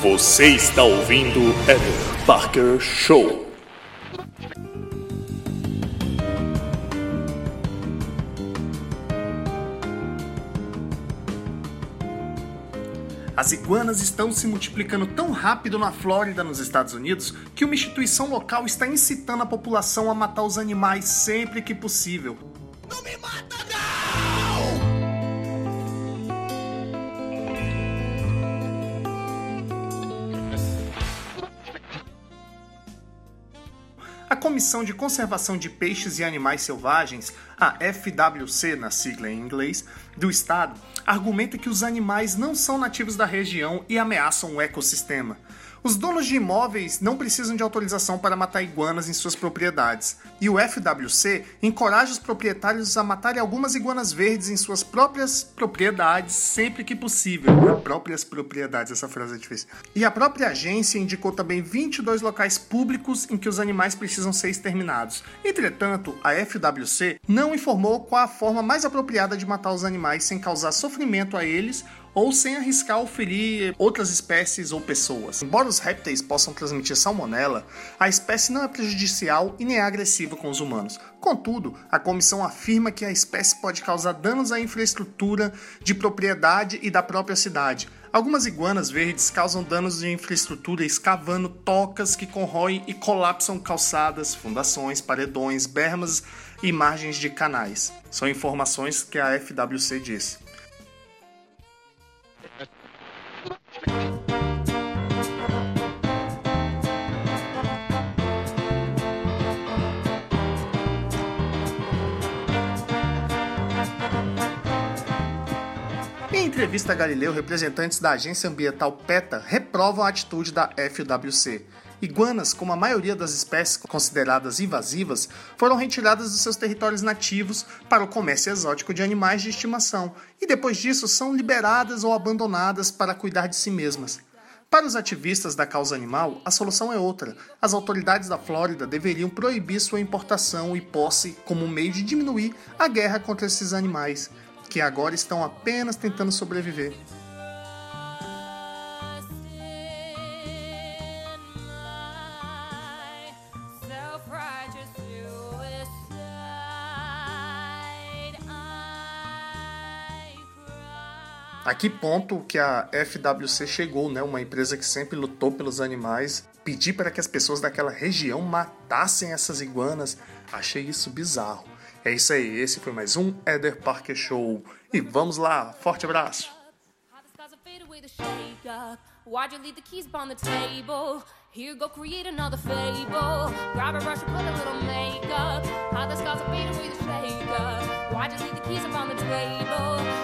Você está ouvindo Eder Parker Show. As iguanas estão se multiplicando tão rápido na Flórida, nos Estados Unidos, que uma instituição local está incitando a população a matar os animais sempre que possível. Não me mata, A Comissão de Conservação de Peixes e Animais Selvagens, a FWC na sigla em inglês, do estado, argumenta que os animais não são nativos da região e ameaçam o ecossistema. Os donos de imóveis não precisam de autorização para matar iguanas em suas propriedades, e o FWC encoraja os proprietários a matarem algumas iguanas verdes em suas próprias propriedades sempre que possível. Próprias propriedades, essa frase é difícil. E a própria agência indicou também 22 locais públicos em que os animais precisam ser exterminados. Entretanto, a FWC não informou qual a forma mais apropriada de matar os animais sem causar sofrimento a eles ou sem arriscar ou ferir outras espécies ou pessoas. Embora os répteis possam transmitir salmonela, a espécie não é prejudicial e nem é agressiva com os humanos. Contudo, a comissão afirma que a espécie pode causar danos à infraestrutura de propriedade e da própria cidade. Algumas iguanas verdes causam danos de infraestrutura escavando tocas que corroem e colapsam calçadas, fundações, paredões, bermas e margens de canais. São informações que a FWC disse. Entrevista a Galileu, representantes da agência ambiental PETA reprovam a atitude da FWC. Iguanas, como a maioria das espécies consideradas invasivas, foram retiradas dos seus territórios nativos para o comércio exótico de animais de estimação e depois disso são liberadas ou abandonadas para cuidar de si mesmas. Para os ativistas da causa animal, a solução é outra. As autoridades da Flórida deveriam proibir sua importação e posse como um meio de diminuir a guerra contra esses animais, que agora estão apenas tentando sobreviver. a que ponto que a FWC chegou, né? Uma empresa que sempre lutou pelos animais, pedir para que as pessoas daquela região matassem essas iguanas. Achei isso bizarro. É isso aí, esse foi mais um Eder Parker Show. E vamos lá, forte abraço! Why'd you leave the keys the table? Here, go create another fable. Grab a brush and put a little makeup. How the scars are the shake up. Why'd you leave the keys the table?